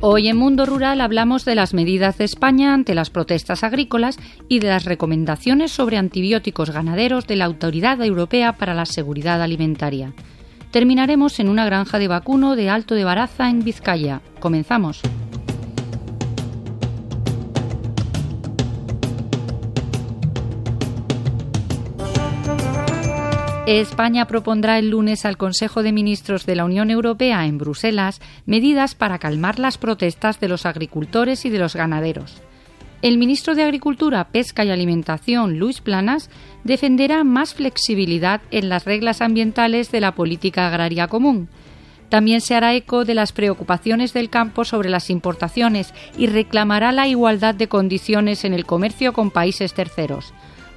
Hoy en Mundo Rural hablamos de las medidas de España ante las protestas agrícolas y de las recomendaciones sobre antibióticos ganaderos de la Autoridad Europea para la Seguridad Alimentaria. Terminaremos en una granja de vacuno de Alto de Baraza en Vizcaya. Comenzamos. España propondrá el lunes al Consejo de Ministros de la Unión Europea en Bruselas medidas para calmar las protestas de los agricultores y de los ganaderos. El ministro de Agricultura, Pesca y Alimentación, Luis Planas, defenderá más flexibilidad en las reglas ambientales de la política agraria común. También se hará eco de las preocupaciones del campo sobre las importaciones y reclamará la igualdad de condiciones en el comercio con países terceros.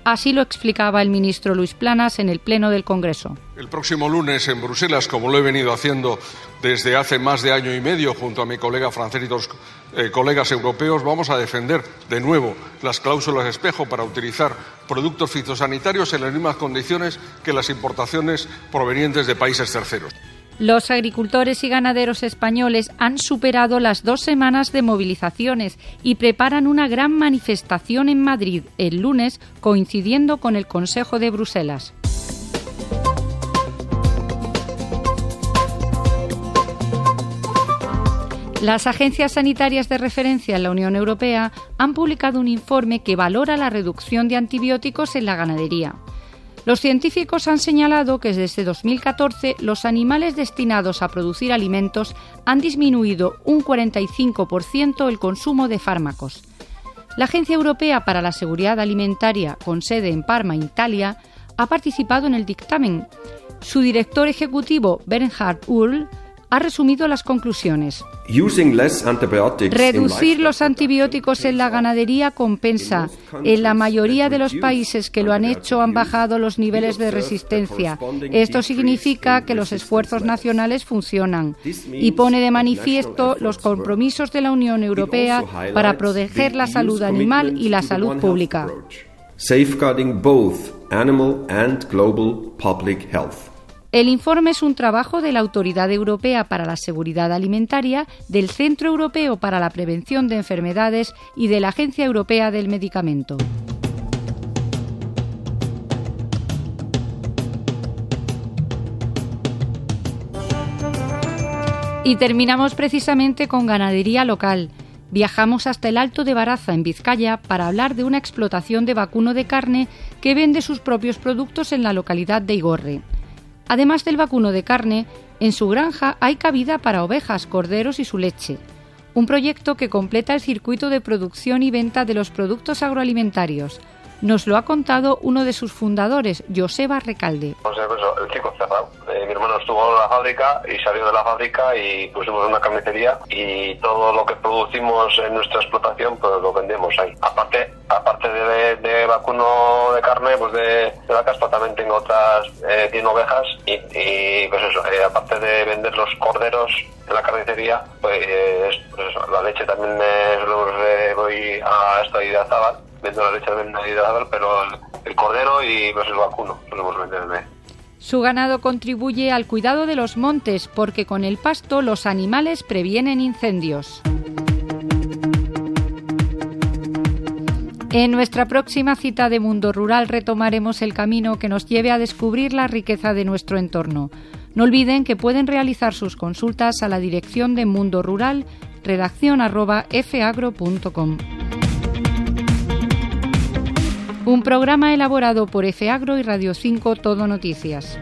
Así lo explicaba el ministro Luis Planas en el Pleno del Congreso. El próximo lunes en Bruselas, como lo he venido haciendo desde hace más de año y medio junto a mi colega francés y dos eh, colegas europeos, vamos a defender de nuevo las cláusulas espejo para utilizar productos fitosanitarios en las mismas condiciones que las importaciones provenientes de países terceros. Los agricultores y ganaderos españoles han superado las dos semanas de movilizaciones y preparan una gran manifestación en Madrid el lunes, coincidiendo con el Consejo de Bruselas. Las agencias sanitarias de referencia en la Unión Europea han publicado un informe que valora la reducción de antibióticos en la ganadería. Los científicos han señalado que desde 2014 los animales destinados a producir alimentos han disminuido un 45% el consumo de fármacos. La Agencia Europea para la Seguridad Alimentaria, con sede en Parma, Italia, ha participado en el dictamen. Su director ejecutivo, Bernhard Url, ha resumido las conclusiones. Reducir los antibióticos en la ganadería compensa. En la mayoría de los países que lo han hecho han bajado los niveles de resistencia. Esto significa que los esfuerzos nacionales funcionan y pone de manifiesto los compromisos de la Unión Europea para proteger la salud animal y la salud pública. Safeguarding both animal and global public health. El informe es un trabajo de la Autoridad Europea para la Seguridad Alimentaria, del Centro Europeo para la Prevención de Enfermedades y de la Agencia Europea del Medicamento. Y terminamos precisamente con ganadería local. Viajamos hasta el Alto de Baraza, en Vizcaya, para hablar de una explotación de vacuno de carne que vende sus propios productos en la localidad de Igorre. Además del vacuno de carne, en su granja hay cabida para ovejas, corderos y su leche. Un proyecto que completa el circuito de producción y venta de los productos agroalimentarios. Nos lo ha contado uno de sus fundadores, Joseba Recalde. Pues, el chico cerrado. Eh, mi hermano estuvo en la fábrica y salió de la fábrica y pusimos una carnicería y todo lo que producimos en nuestra explotación pues lo vendemos ahí. Aparte, vacuno de carne, pues de, la caspa también tengo otras eh, 10 ovejas y, pues eso, eh, aparte de vender los corderos en la carnicería, pues, pues eso, la leche también me, voy a esta idea Zabal, vendo la leche también a idea Zabal, pero el, cordero y pues el vacuno solemos venderme. Su ganado contribuye al cuidado de los montes porque con el pasto los animales previenen incendios. En nuestra próxima cita de Mundo Rural retomaremos el camino que nos lleve a descubrir la riqueza de nuestro entorno. No olviden que pueden realizar sus consultas a la dirección de Mundo Rural, redacción fagro.com. Un programa elaborado por F Agro y Radio 5 Todo Noticias.